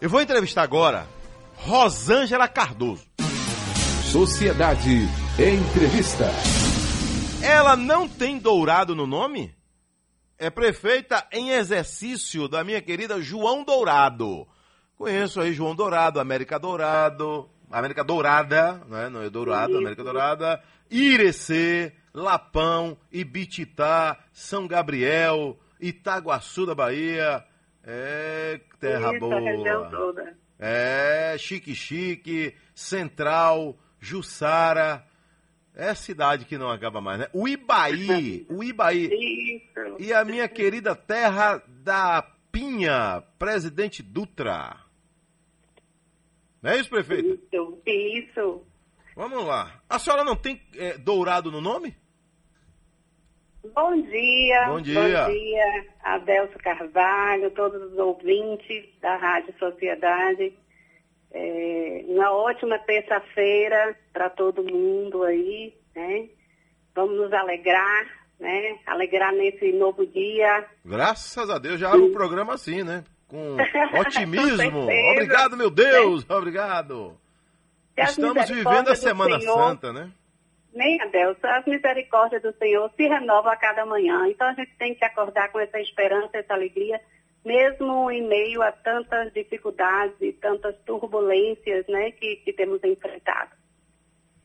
Eu vou entrevistar agora Rosângela Cardoso. Sociedade Entrevista. Ela não tem dourado no nome? É prefeita em exercício da minha querida João Dourado. Conheço aí João Dourado, América Dourado, América Dourada, né? não é Dourado, América Dourada, Irecê, Lapão, Ibititá, São Gabriel, Itaguaçu da Bahia. É, terra Isso, boa. É, Chique Chique, Central, Jussara. É cidade que não acaba mais, né? O Ibaí, o Ibaí. Isso. E a minha querida terra da Pinha, Presidente Dutra. Não é isso, prefeito? Isso, isso. Vamos lá. A senhora não tem é, dourado no nome? Bom dia. Bom dia. Bom dia, Adelso Carvalho, todos os ouvintes da Rádio Sociedade. É, uma ótima terça-feira para todo mundo aí, né? Vamos nos alegrar, né? Alegrar nesse novo dia. Graças a Deus, já abre o programa assim, né? Com otimismo. Com. Obrigado, meu Deus. Obrigado. Estamos vivendo a Semana Senhor- Santa, né? Nem Adelso, as misericórdias do Senhor se renovam a cada manhã. Então a gente tem que acordar com essa esperança, essa alegria, mesmo em meio a tantas dificuldades e tantas turbulências né, que, que temos enfrentado.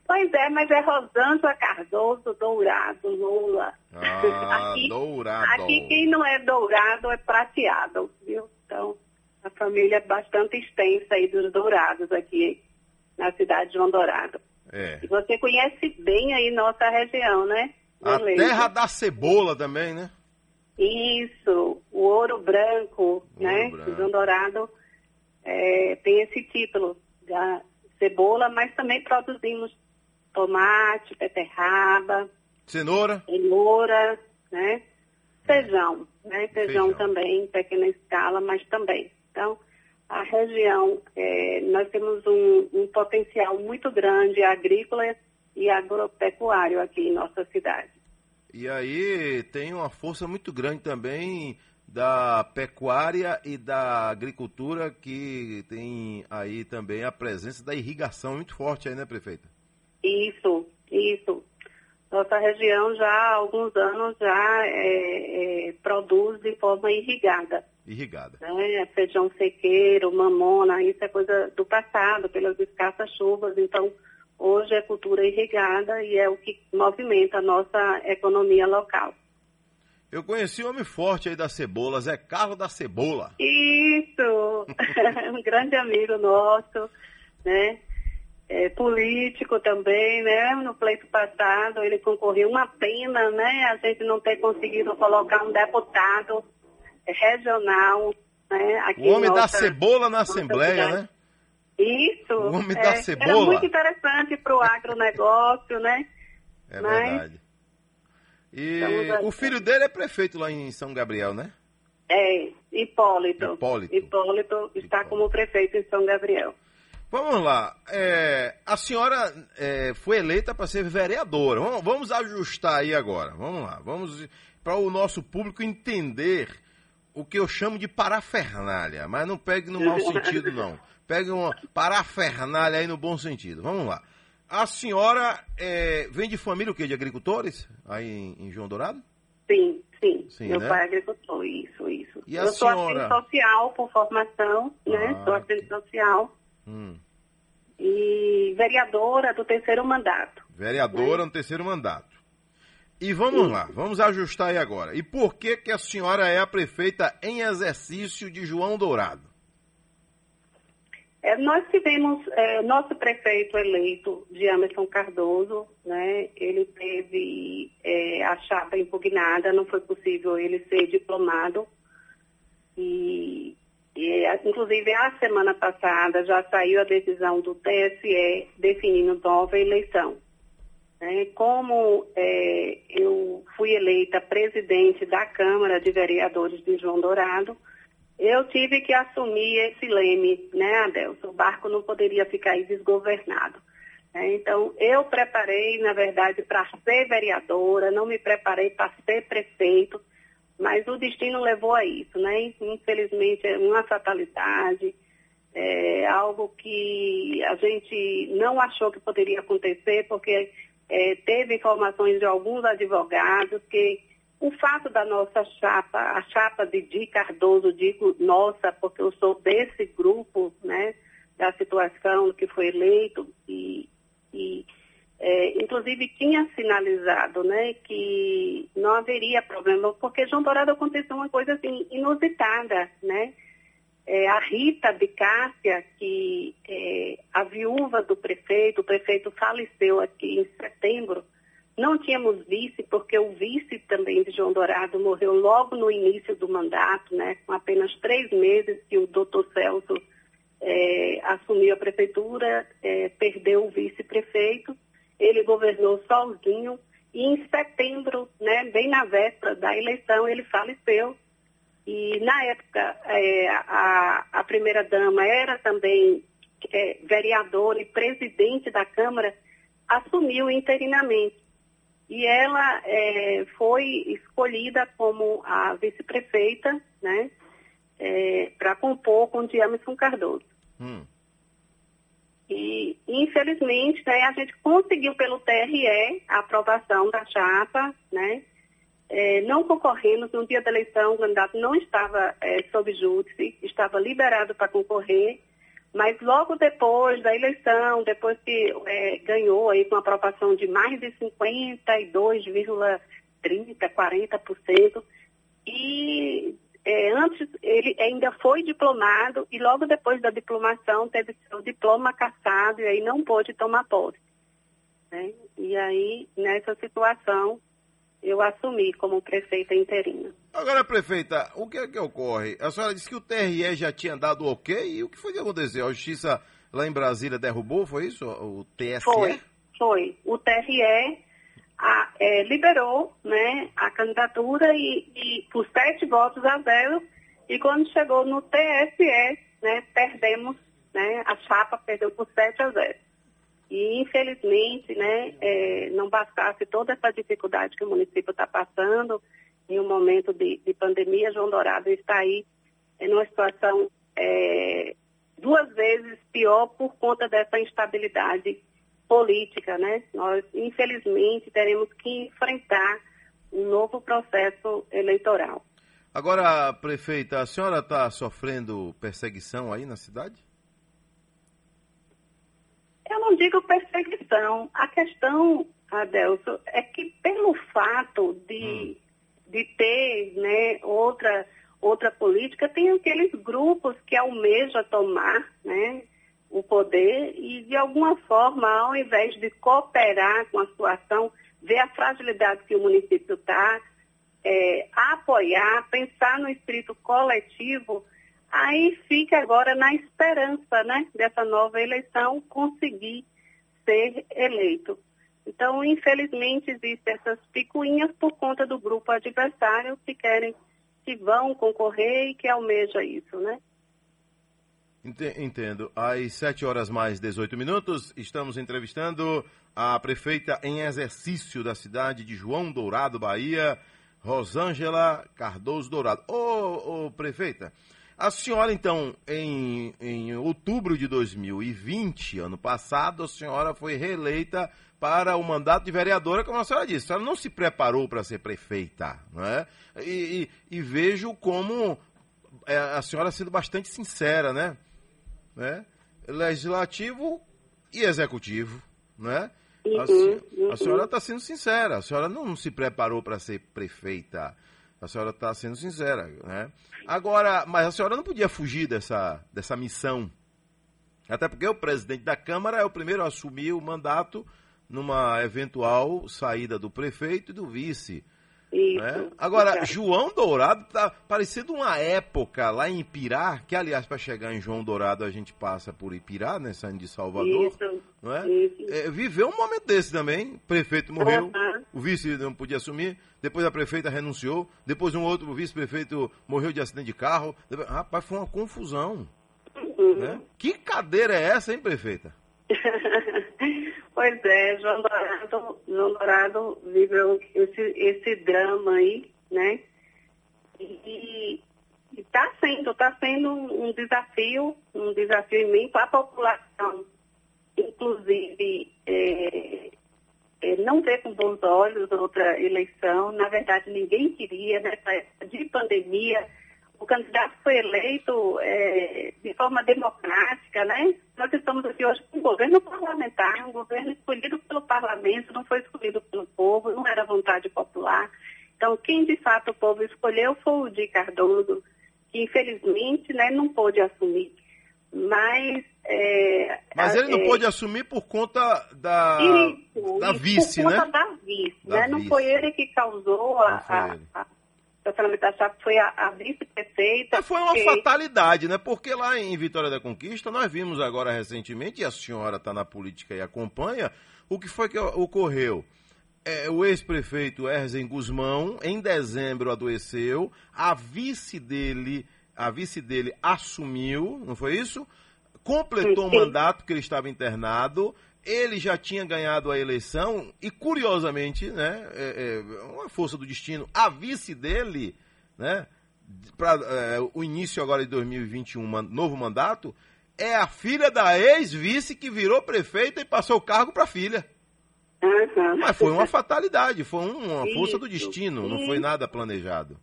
Pois é, mas é Rosângela Cardoso, Dourado, Lula. Ah, dourado. Aqui quem não é dourado é prateado, viu? Então, a família é bastante extensa aí dos dourados aqui na cidade de João Dourado. É. E você conhece bem aí nossa região, né? A Beleza. terra da cebola também, né? Isso, o ouro branco, né? branco. João Dourado é, tem esse título da cebola, mas também produzimos tomate, beterraba, Cenoura. cenoura, né? Feijão, né? Feijão, Feijão. também, em pequena escala, mas também. Então, a região, é, nós temos um, um potencial muito grande agrícola e agropecuário aqui em nossa cidade. E aí tem uma força muito grande também da pecuária e da agricultura que tem aí também a presença da irrigação muito forte aí, né, prefeita? Isso, isso. Nossa região já há alguns anos já é, é, produz de forma irrigada. Irrigada. né? Feijão sequeiro, mamona, isso é coisa do passado, pelas escassas chuvas. Então, hoje é cultura irrigada e é o que movimenta a nossa economia local. Eu conheci um homem forte aí da cebola, Zé Carlos da Cebola. Isso! um grande amigo nosso, né? É, político também, né? No pleito passado ele concorreu. Uma pena, né? A gente não ter conseguido colocar um deputado regional, né? Aqui O homem em da nossa- cebola na nossa Assembleia, cidade. né? Isso. O homem é, da Era cebola. muito interessante para o agronegócio, né? É Mas- verdade. E o filho dele é prefeito lá em São Gabriel, né? É, Hipólito. Hipólito. Hipólito está Hipólito. como prefeito em São Gabriel. Vamos lá. É, a senhora é, foi eleita para ser vereadora. Vamos, vamos ajustar aí agora. Vamos lá. Vamos para o nosso público entender o que eu chamo de parafernália. Mas não pegue no mau sentido, não. Pegue uma parafernália aí no bom sentido. Vamos lá. A senhora é, vem de família o quê? De agricultores? Aí em, em João Dourado? Sim, sim. Sim, Meu né? pai é agricultor, isso, isso. E Eu sou senhora? assistente social por formação, né? Ah. Sou assistente social Hum. e vereadora do terceiro mandato. Vereadora no terceiro mandato. E vamos lá, vamos ajustar aí agora. E por que que a senhora é a prefeita em exercício de João Dourado? É, nós tivemos é, nosso prefeito eleito, Jamerson Cardoso, né? Ele teve é, a chapa impugnada, não foi possível ele ser diplomado. E, e, inclusive, a semana passada já saiu a decisão do TSE definindo nova eleição. Né? Como é, eu fui eleita presidente da Câmara de Vereadores de João Dourado, eu tive que assumir esse leme, né, Adelson? O barco não poderia ficar aí desgovernado. né? Então, eu preparei, na verdade, para ser vereadora, não me preparei para ser prefeito, mas o destino levou a isso, né? Infelizmente, é uma fatalidade. algo que a gente não achou que poderia acontecer, porque é, teve informações de alguns advogados que o fato da nossa chapa, a chapa de Di Cardoso, digo nossa, porque eu sou desse grupo, né, da situação que foi eleito e, e é, inclusive tinha sinalizado, né, que não haveria problema, porque João Dourado aconteceu uma coisa assim inusitada, né? É, a Rita Bicássia, que é a viúva do prefeito, o prefeito faleceu aqui em setembro, não tínhamos vice, porque o vice também de João Dourado morreu logo no início do mandato, né, com apenas três meses que o doutor Celso é, assumiu a prefeitura, é, perdeu o vice-prefeito, ele governou sozinho, e em setembro, né, bem na véspera da eleição, ele faleceu. E na época, é, a, a primeira-dama era também é, vereadora e presidente da Câmara, assumiu interinamente e ela é, foi escolhida como a vice-prefeita, né, é, para compor com Diamison Cardoso. Hum. E, infelizmente, né, a gente conseguiu pelo TRE a aprovação da chapa, né, é, não concorremos no dia da eleição, o candidato não estava é, sob júdice, estava liberado para concorrer, mas logo depois da eleição, depois que é, ganhou aí com aprovação de mais de 52,30%, 40%, e antes ele ainda foi diplomado e logo depois da diplomação teve seu diploma cassado e aí não pôde tomar posse. Né? E aí, nessa situação, eu assumi como prefeita interina. Agora, prefeita, o que é que ocorre? A senhora disse que o TRE já tinha dado ok, e o que foi que aconteceu? A justiça lá em Brasília derrubou, foi isso? O TSE? Foi, foi. O TRE a, é, liberou né, a candidatura e, e por sete votos a zero, e quando chegou no TSE, né, perdemos, né, a chapa perdeu por sete a zero. Infelizmente, né, é, não bastasse toda essa dificuldade que o município está passando, em um momento de, de, pandemia, João Dourado está aí em uma situação é, duas vezes pior por conta dessa instabilidade política. Né? Nós, infelizmente, teremos que enfrentar um novo processo eleitoral. Agora, prefeita, a senhora está sofrendo perseguição aí na cidade? Eu não digo perseguição. A questão, Adelso, é que pelo fato de, hum. de ter né, outra, outra política, tem aqueles grupos que almejam tomar né, o poder e, de alguma forma, ao invés de cooperar com a situação, ver a fragilidade que o município está, é, apoiar, pensar no espírito coletivo, Aí fica agora na esperança né, dessa nova eleição conseguir ser eleito. Então, infelizmente, existem essas picuinhas por conta do grupo adversário que querem, que vão concorrer e que almeja isso, né? Entendo. Às 7 horas mais 18 minutos, estamos entrevistando a prefeita em exercício da cidade de João Dourado, Bahia, Rosângela Cardoso Dourado. Ô, ô prefeita, a senhora, então, em, em outubro de 2020, ano passado, a senhora foi reeleita para o mandato de vereadora, como a senhora disse. A senhora não se preparou para ser prefeita, não é? E, e, e vejo como é, a senhora sendo bastante sincera, né? né? Legislativo e executivo, né? Uhum, a senhora está sendo sincera, a senhora não se preparou para ser prefeita. A senhora está sendo sincera, né? Agora, mas a senhora não podia fugir dessa, dessa missão. Até porque o presidente da Câmara é o primeiro a assumir o mandato numa eventual saída do prefeito e do vice. Isso, né? Agora, João Dourado está parecendo uma época lá em Ipirá, que aliás, para chegar em João Dourado a gente passa por Ipirá, né, saindo de Salvador. Isso, não é? é viveu um momento desse também. O prefeito morreu, uhum. o vice não podia assumir, depois a prefeita renunciou, depois um outro vice-prefeito morreu de acidente de carro. Rapaz, foi uma confusão. Uhum. Né? Que cadeira é essa, hein, prefeita? Pois é, João Dourado, João Dourado viveu esse, esse drama aí, né? E Está sendo, está sendo um desafio, um desafio imenso. A população, inclusive, é, é, não vê com bons olhos outra eleição. Na verdade, ninguém queria, nessa época de pandemia, o candidato foi eleito é, de forma democrática, né? Nós estamos aqui hoje com um governo parlamentar, um governo escolhido pelo parlamento, não foi escolhido pelo povo, não era vontade popular. Então, quem de fato o povo escolheu foi o Di Cardoso, que infelizmente né, não pôde assumir. Mas. É, Mas ele não é, pôde assumir por conta da, isso, da vice, por conta né? da vice, da né? Vice. Não foi ele que causou a, foi a, a vice-prefeita. Foi uma fatalidade, né? Porque lá em Vitória da Conquista, nós vimos agora recentemente, e a senhora está na política e acompanha, o que foi que ocorreu. É, o ex-prefeito Erzen Guzmão, em dezembro, adoeceu, a vice dele, a vice dele assumiu, não foi isso? Completou o mandato, porque ele estava internado, ele já tinha ganhado a eleição e, curiosamente, né, é, é uma força do destino, a vice dele, né, para é, o início agora de 2021, novo mandato, é a filha da ex-vice que virou prefeita e passou o cargo para a filha. Uhum. Mas foi uma fatalidade, foi uma força do destino, não foi nada planejado.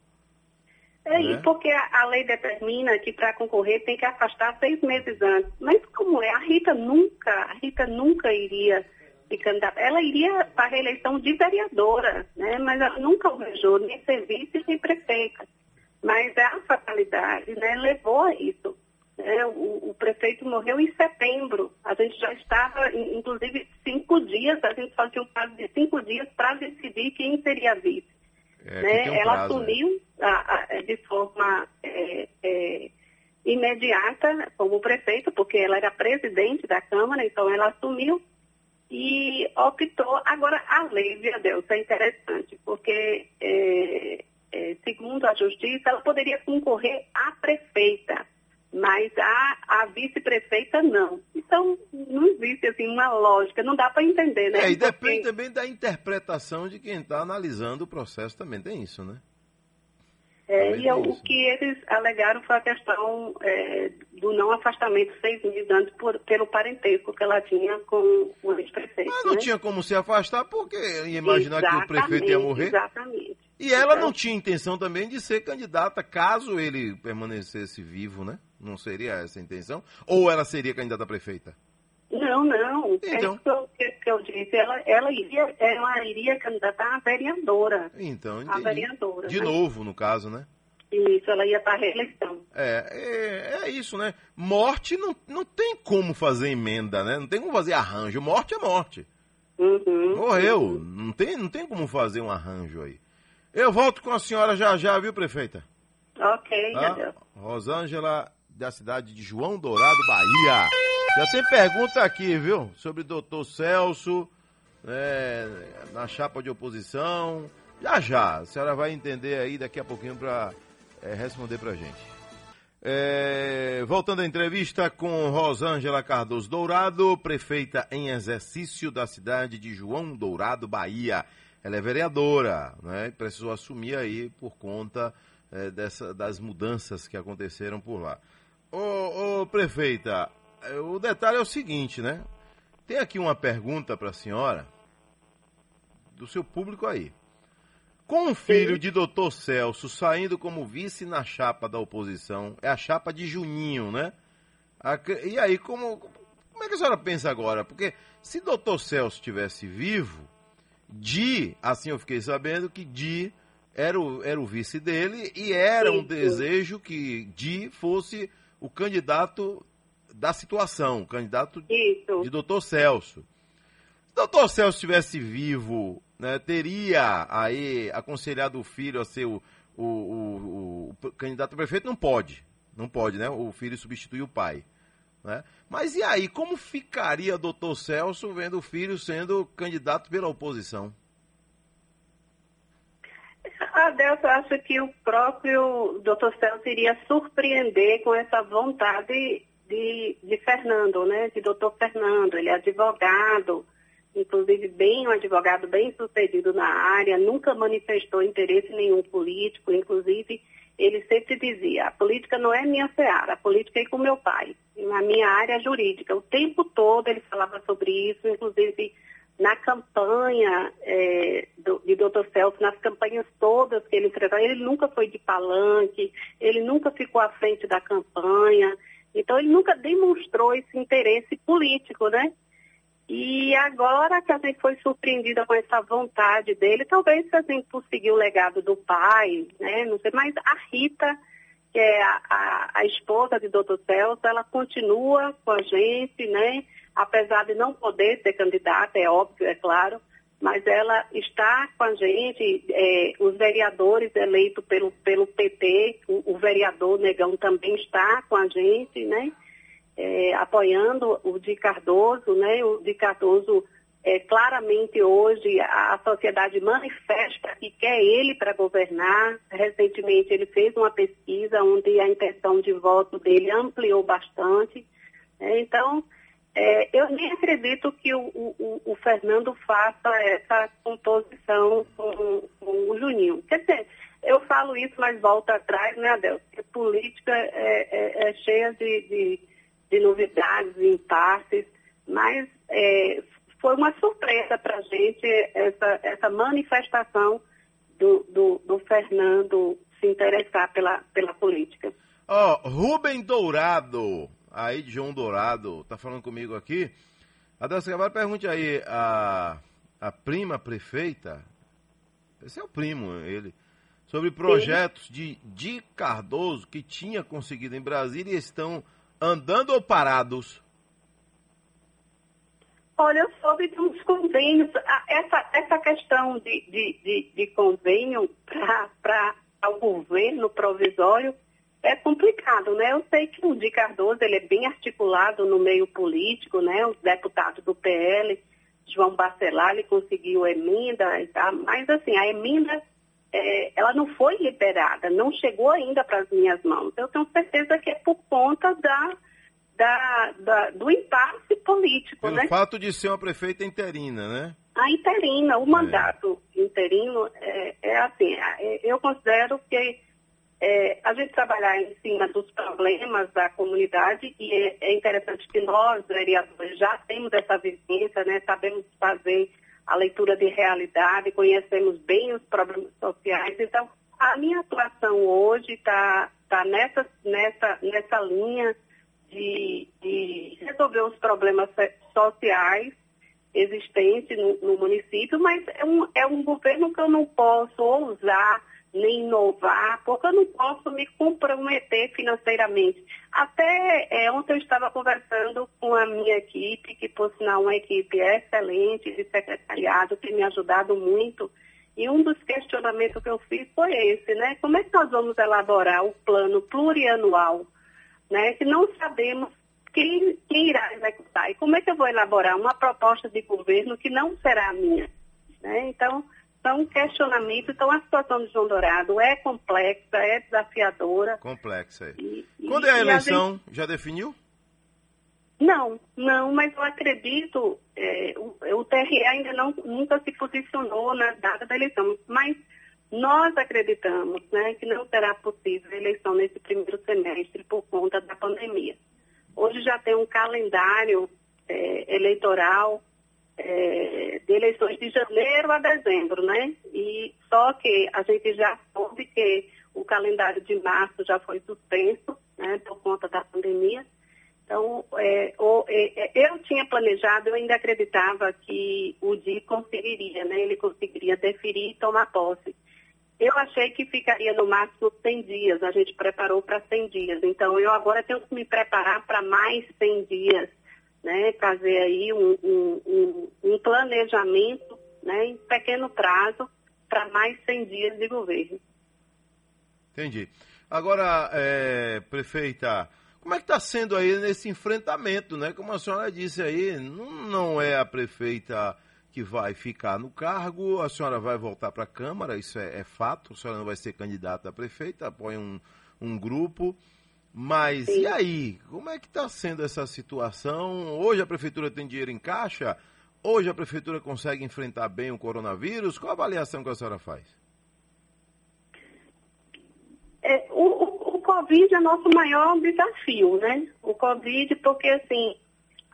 É, né? porque a, a, lei determina que para concorrer tem que afastar seis meses antes. Mas como é? A Rita nunca, a Rita nunca iria se candidatar. Ela iria para a reeleição de vereadora, né? Mas ela nunca almejou nem ser vice nem prefeita. Mas a fatalidade né, levou a isso. Né? O, o, prefeito morreu em setembro. A gente já estava, inclusive, cinco dias, a gente só tinha um prazo de cinco dias para decidir quem seria vice. É, né? Um ela prazo, né? A, a, de forma é, é, imediata como prefeito, porque ela era presidente da Câmara, então ela assumiu e optou. Agora, a lei, via Deus, é interessante, porque, é, é, segundo a Justiça, ela poderia concorrer à prefeita mas a, a vice-prefeita não. Então, não existe assim uma lógica, não dá para entender, né? É, e depende também da interpretação de quem está analisando o processo também, tem isso, né? É, e o que eles alegaram foi a questão é, do não afastamento seis meses antes por, pelo parentesco que ela tinha com o ex-prefeito. Mas não né? tinha como se afastar porque ia imaginar exatamente, que o prefeito ia morrer. Exatamente. E ela não tinha intenção também de ser candidata caso ele permanecesse vivo, né? Não seria essa a intenção? Ou ela seria candidata a prefeita? Não, não. É então. É isso que eu, disse. Ela, ela, iria, ela iria candidatar a vereadora. Então. A vereadora. De né? novo, no caso, né? Isso, ela ia para a reeleição. É, é, é, isso, né? Morte não, não tem como fazer emenda, né? Não tem como fazer arranjo. Morte é morte. Uhum, Morreu. Uhum. Não, tem, não tem como fazer um arranjo aí. Eu volto com a senhora já já, viu, prefeita? Ok, tá? Rosângela, da cidade de João Dourado, Bahia. Já tem pergunta aqui, viu? Sobre o doutor Celso, é, na chapa de oposição. Já já, a senhora vai entender aí daqui a pouquinho para é, responder para gente. É, voltando à entrevista com Rosângela Cardoso Dourado, prefeita em exercício da cidade de João Dourado, Bahia. Ela é vereadora, né? Precisou assumir aí por conta é, dessa, das mudanças que aconteceram por lá. Ô, ô, prefeita, o detalhe é o seguinte, né? Tem aqui uma pergunta para a senhora, do seu público aí. Com o filho de doutor Celso saindo como vice na chapa da oposição, é a chapa de Juninho, né? E aí, como, como é que a senhora pensa agora? Porque se doutor Celso estivesse vivo, Di, assim eu fiquei sabendo que Di era o, era o vice dele e era um desejo que Di fosse o candidato da situação, o candidato Isso. de doutor Celso. Se doutor Celso estivesse vivo, né, teria aí aconselhado o filho a ser o, o, o, o candidato a prefeito? Não pode. Não pode, né? O filho substituir o pai. Né? Mas e aí, como ficaria doutor Celso vendo o filho sendo candidato pela oposição? Adelso, acho que o próprio doutor Celso iria surpreender com essa vontade de, de Fernando, né? De doutor Fernando. Ele é advogado, inclusive bem um advogado bem sucedido na área, nunca manifestou interesse nenhum político, inclusive ele sempre dizia, a política não é minha seara, a política é com meu pai, na minha área jurídica. O tempo todo ele falava sobre isso, inclusive na campanha é, do, de Dr. Celso, nas campanhas todas que ele enfrentou, ele nunca foi de palanque, ele nunca ficou à frente da campanha, então ele nunca demonstrou esse interesse político, né? E agora que a gente foi surpreendida com essa vontade dele, talvez se a gente conseguir o legado do pai, né? Não sei, mas a Rita, que é a, a, a esposa de Dr. Celso, ela continua com a gente, né? Apesar de não poder ser candidata, é óbvio, é claro, mas ela está com a gente, é, os vereadores eleitos pelo, pelo PT, o, o vereador Negão também está com a gente, né? é, apoiando o Di Cardoso, né? O Di Cardoso, é, claramente hoje a, sociedade manifesta que quer ele para governar. Recentemente ele fez uma pesquisa onde a intenção de voto dele ampliou bastante. É, então, é, eu nem acredito que o, o, o, Fernando faça essa composição com, com, o Juninho. Quer dizer, eu falo isso, mas volto atrás, né, Adel? Porque política é, é, é cheia de, de de novidades, impasses, mas é, foi uma surpresa para a gente essa, essa manifestação do, do, do, Fernando se interessar pela, pela política. Ó, oh, Rubem Dourado, aí João Dourado, tá falando comigo aqui. Adelson Cavalho, pergunte aí, a, a prima prefeita, esse é o primo, ele, sobre projetos de, de Cardoso que tinha conseguido em Brasília e estão andando ou parados? Olha, de uns convênios. Essa, essa questão de, de, de, de convênio para o governo provisório é complicado, né? Eu sei que o Di Cardoso ele é bem articulado no meio político, né? O deputado do PL, João Bacelar, ele conseguiu emenda e tal, mas assim, a emenda é, ela não foi liberada, não chegou ainda para as minhas mãos. Eu tenho certeza que é por conta da, da, da do impasse político. Pelo né? fato de ser uma prefeita interina, né? A interina, o é. mandato interino é, é assim, é, eu considero que é, a gente trabalhar em cima dos problemas da comunidade e é, é interessante que nós, vereadores, já temos essa vivência, né? Sabemos fazer a leitura de realidade, conhecemos bem os problemas sociais. Então, a minha atuação hoje está tá nessa, nessa, nessa linha de, de resolver os problemas sociais existentes no, no, município, mas é um, é um governo que eu não posso ousar nem inovar, porque eu não posso me comprometer financeiramente. Até é, ontem eu estava conversando com a minha equipe, que por sinal uma equipe excelente de secretariado, que me ajudado muito. E um dos questionamentos que eu fiz foi esse, né? Como é que nós vamos elaborar o plano plurianual, né? Que não sabemos quem, quem irá executar. E como é que eu vou elaborar uma proposta de governo que não será minha? Né? Então, são questionamentos. Então, a situação de João Dourado é complexa, é desafiadora. Complexa. É. E, Quando é a eleição? A gente... Já definiu? Não, não, mas eu acredito, é, o, o TRE ainda não, nunca se posicionou na data da eleição, mas nós acreditamos né, que não será possível a eleição nesse primeiro semestre por conta da pandemia. Hoje já tem um calendário é, eleitoral é, de eleições de janeiro a dezembro, né? E só que a gente já soube que o calendário de março já foi suspenso, né, por conta da pandemia. Então, é, é, é eu tinha planejado, eu ainda acreditava que o DI conseguiria, né? Ele conseguiria deferir e tomar posse. Eu achei que ficaria no máximo 100 dias, a gente preparou para 100 dias. Então, eu agora tenho que me preparar para mais 100 dias né, fazer aí um, um, um, planejamento né, em pequeno prazo para mais 100 dias de governo. Entendi. Agora, é, prefeita, como é que está sendo aí nesse enfrentamento, né? Como a senhora disse aí, não, não é a prefeita que vai ficar no cargo, a senhora vai voltar para a Câmara, isso é, é, fato, a senhora não vai ser candidata a prefeita, apoia um, um grupo. Mas Sim. e aí? Como é que está sendo essa situação? Hoje a prefeitura tem dinheiro em caixa? Hoje a prefeitura consegue enfrentar bem o coronavírus? Qual a avaliação que a senhora faz? É, Covid é nosso maior desafio, né? O Covid, porque assim,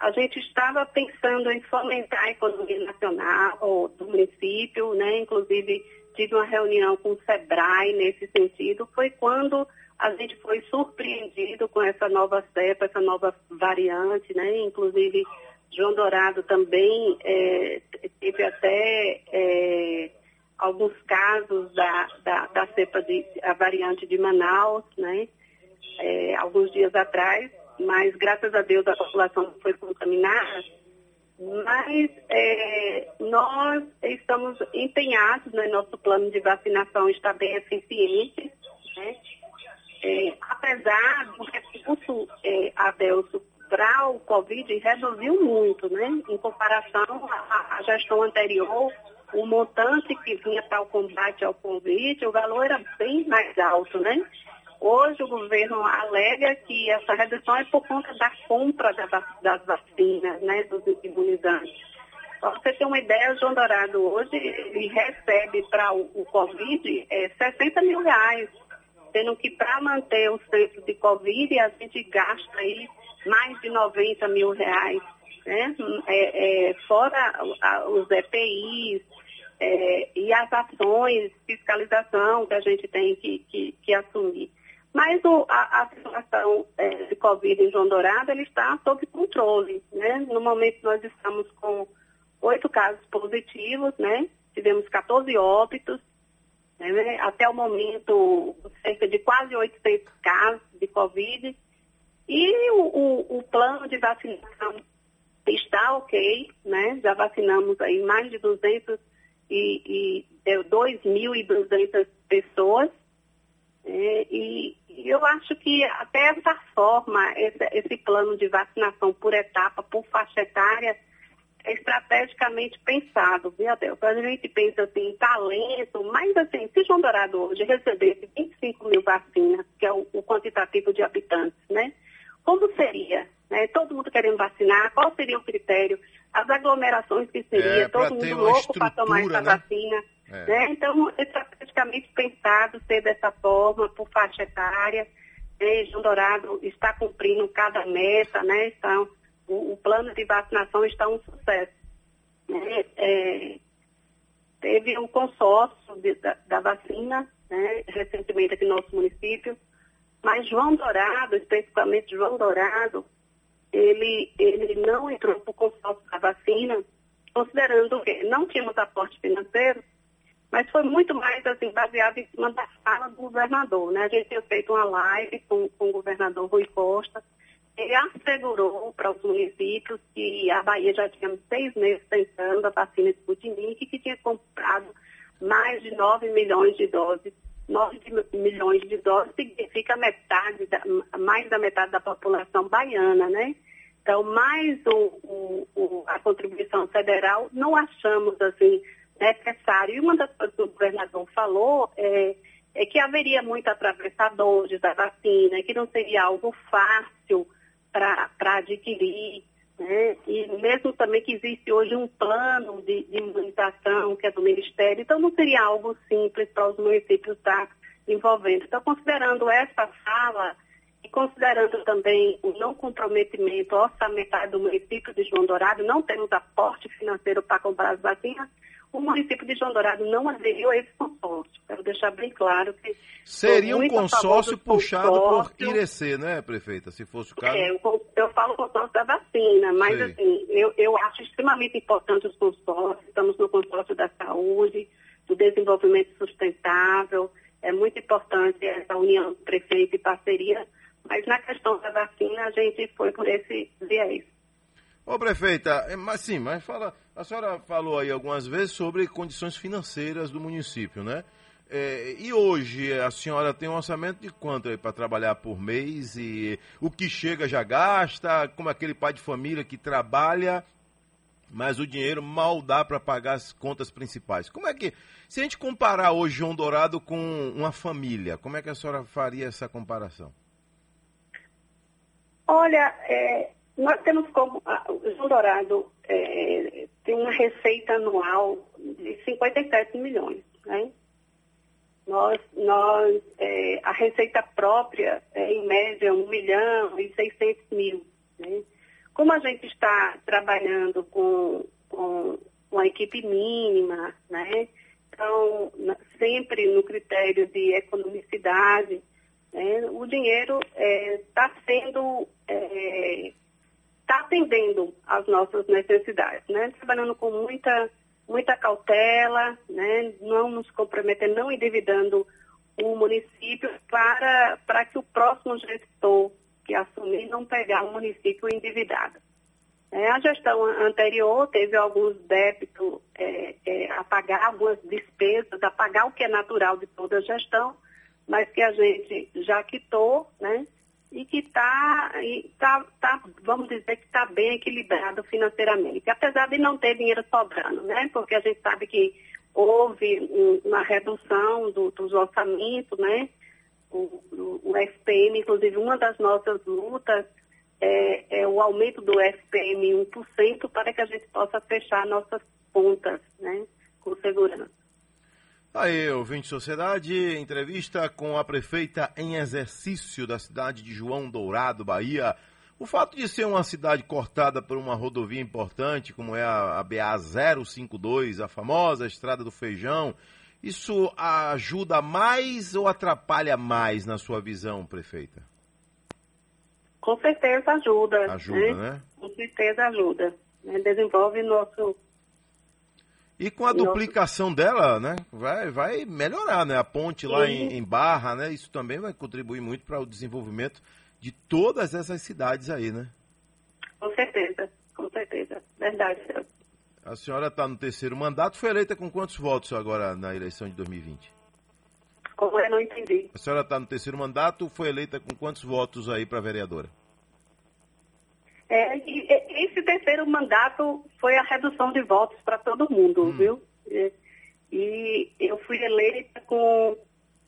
a gente estava pensando em fomentar a economia nacional ou do município, né? Inclusive, tive uma reunião com o SEBRAE nesse sentido, foi quando a gente foi surpreendido com essa nova cepa, essa nova variante, né? Inclusive, João Dourado também é, teve até é, alguns casos da, da, da, cepa de a variante de Manaus, né? É, alguns dias atrás, mas graças a Deus a população não foi contaminada. Mas é, nós estamos empenhados, né? nosso plano de vacinação está bem eficiente, né? É, apesar do recurso, é, Adelso, para o Covid reduziu muito, né? Em comparação à, gestão anterior, o montante que vinha para o combate ao Covid, o valor era bem mais alto, né? Hoje o governo alega que essa redução é por conta da compra das vacinas, né, dos imunizantes. Para você ter uma ideia, o João Dourado hoje ele recebe para o, o, Covid é, 60 mil reais, sendo que para manter o centro de Covid a gente gasta aí mais de 90 mil reais, né? É, é, fora os EPIs é, e as ações, fiscalização que a gente tem que, que, que assumir. Mas o, a, a, situação é, de Covid em João Dourado ele está sob controle. Né? No momento nós estamos com oito casos positivos, né? tivemos 14 óbitos, né? até o momento cerca de quase 800 casos de Covid. E o, o, o plano de vacinação está ok, né? já vacinamos aí mais de 200 e, e 2.200 é, pessoas. É, e, eu acho que até essa forma, esse, esse plano de vacinação por etapa, por faixa etária, é estrategicamente pensado, viu, Adel? A gente pensa assim, em talento, mas assim, se João Dourado hoje recebesse 25 mil vacinas, que é o, o quantitativo de habitantes, né? Como seria? Né? Todo mundo querendo vacinar, qual seria o critério? As aglomerações que seria, é, todo mundo louco para tomar essa né? vacina. É. Né? Então, estrategicamente pensado ser dessa forma, por faixa etária. Né? João Dourado está cumprindo cada meta, né? Então, o, o plano de vacinação está um sucesso. Né? É, teve um consórcio de, da, da, vacina, né? recentemente aqui no nosso município, mas João Dourado, especificamente João Dourado, ele, ele não entrou para o consórcio da vacina, considerando que não tínhamos aporte financeiro, mas foi muito mais assim, baseado em cima da fala do governador. Né? A gente tinha feito uma live com, com o governador Rui Costa. Ele assegurou para os municípios que a Bahia já tinha seis meses tentando a vacina Sputnik e que tinha comprado mais de 9 milhões de doses. 9 milhões de doses significa metade, da, mais da metade da população baiana, né? Então, mais o, o, a contribuição federal, não achamos assim necessário. E uma das coisas que o governador falou é, é que haveria muito atravessadores da vacina, que não seria algo fácil para adquirir. Né? E mesmo também que existe hoje um plano de, de, imunização que é do Ministério, então não seria algo simples para os municípios estar envolvendo. Então, considerando essa fala e considerando também o não comprometimento orçamentário do município de João Dourado, não temos aporte financeiro para comprar as vacinas, o município de João Dourado não aderiu a esse consórcio. Quero deixar bem claro que. Seria um consórcio puxado consórcio. por IRC, né, prefeita? Se fosse o caso. É, eu, eu falo consórcio da vacina, mas Sei. assim, eu, eu acho extremamente importante os consórcios. Estamos no consórcio da saúde, do desenvolvimento sustentável. É muito importante essa união prefeito e parceria, mas na questão da vacina a gente foi por esse viés. Ô prefeita, é, mas sim, mas fala, a senhora falou aí algumas vezes sobre condições financeiras do município, né? É, e hoje a senhora tem um orçamento de quanto aí para trabalhar por mês e o que chega já gasta, como aquele pai de família que trabalha, mas o dinheiro mal dá para pagar as contas principais. Como é que, se a gente comparar hoje João Dourado com uma família, como é que a senhora faria essa comparação? Olha, é, nós temos como. O João Dourado é, tem uma receita anual de 57 milhões. Né? Nós, nós é, a receita própria é em média 1 milhão e 600 mil. Né? Como a gente está trabalhando com, com uma equipe mínima, né? então sempre no critério de economicidade, né? o dinheiro está é, sendo está atendendo às nossas necessidades, né? Trabalhando com muita, muita cautela, né? Não nos comprometendo, não endividando o município para, para que o próximo gestor que assumir não pegar o município endividado. É, a gestão anterior teve alguns débitos é, é, a pagar, algumas despesas, a pagar o que é natural de toda a gestão, mas que a gente já quitou, né? e que está, tá, tá, vamos dizer que está bem equilibrado financeiramente, apesar de não ter dinheiro sobrando, né? Porque a gente sabe que houve uma redução do, dos orçamentos, né? O, o, o, FPM, inclusive, uma das nossas lutas é, é o aumento do FPM 1% para que a gente possa fechar nossas contas, né? Com segurança. Aí, ouvinte Sociedade, entrevista com a prefeita em exercício da cidade de João Dourado, Bahia. O fato de ser uma cidade cortada por uma rodovia importante, como é a, a BA 052, a famosa Estrada do Feijão, isso ajuda mais ou atrapalha mais na sua visão, prefeita? Com certeza ajuda. Ajuda, né? né? Com certeza ajuda. Desenvolve nosso e com a duplicação dela, né, vai, vai melhorar, né? A ponte lá em, em, Barra, né? Isso também vai contribuir muito para o desenvolvimento de todas essas cidades aí, né? Com certeza, com certeza. Verdade. A senhora está no terceiro mandato, foi eleita com quantos votos agora na eleição de 2020? Como eu não entendi. A senhora está no terceiro mandato, foi eleita com quantos votos aí para vereadora? É, esse terceiro mandato foi a redução de votos para todo mundo, hum. viu? E, e, eu fui eleita com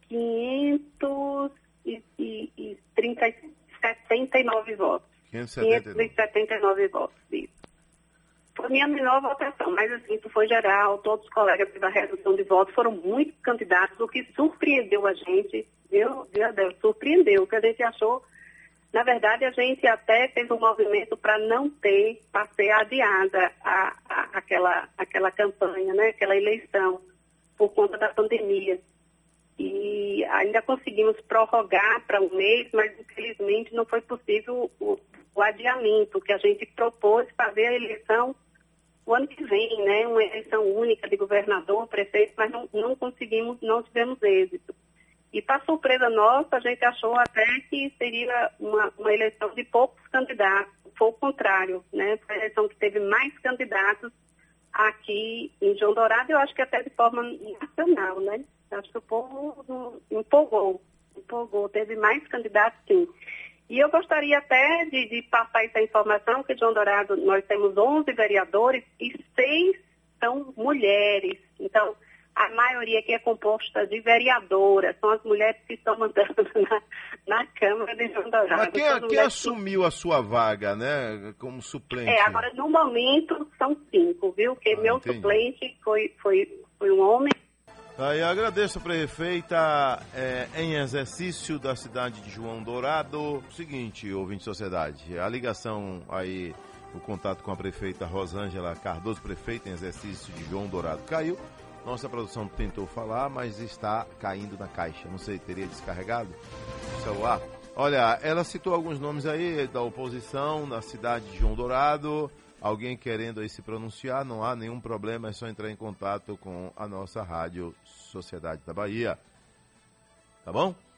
579 votos. 579, 579 votos, isso. Foi minha menor votação, mas assim, isso foi geral, todos os colegas da redução de votos foram muitos candidatos, o que surpreendeu a gente, viu? Deus, surpreendeu, que a gente achou na verdade, a gente até fez um movimento para não ter, para ser adiada a, a, aquela, aquela campanha, né, aquela eleição, por conta da pandemia. E ainda conseguimos prorrogar para um mês, mas infelizmente não foi possível o, o adiamento que a gente propôs fazer a eleição o ano que vem, né, uma eleição única de governador, prefeito, mas não, não conseguimos, não tivemos êxito. E, para surpresa nossa, a gente achou até que seria uma, uma eleição de poucos candidatos. Foi o contrário, né? Foi a eleição que teve mais candidatos aqui em João Dourado, eu acho que até de forma nacional, né? Acho que o povo empolgou, empolgou, teve mais candidatos, sim. E eu gostaria até de, de passar essa informação, que João Dourado nós temos 11 vereadores e seis são mulheres. Então, a maioria aqui é composta de vereadoras, são as mulheres que estão mandando na, na Câmara de João Dourado. Mas quem, quem assumiu a sua vaga, né, como suplente? É, agora no momento são cinco, viu? Porque ah, meu entendi. suplente foi, foi, foi um homem. Aí agradeço a prefeita é, em exercício da cidade de João Dourado. Seguinte, ouvinte de sociedade, a ligação aí, o contato com a prefeita Rosângela Cardoso, prefeita em exercício de João Dourado, caiu. Nossa produção tentou falar, mas está caindo na caixa. Não sei, teria descarregado o celular? Olha, ela citou alguns nomes aí da oposição na cidade de João Dourado. Alguém querendo aí se pronunciar, não há nenhum problema, é só entrar em contato com a nossa rádio Sociedade da Bahia. Tá bom?